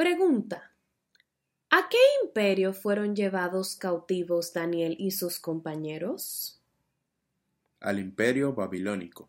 Pregunta. ¿A qué imperio fueron llevados cautivos Daniel y sus compañeros? Al imperio babilónico.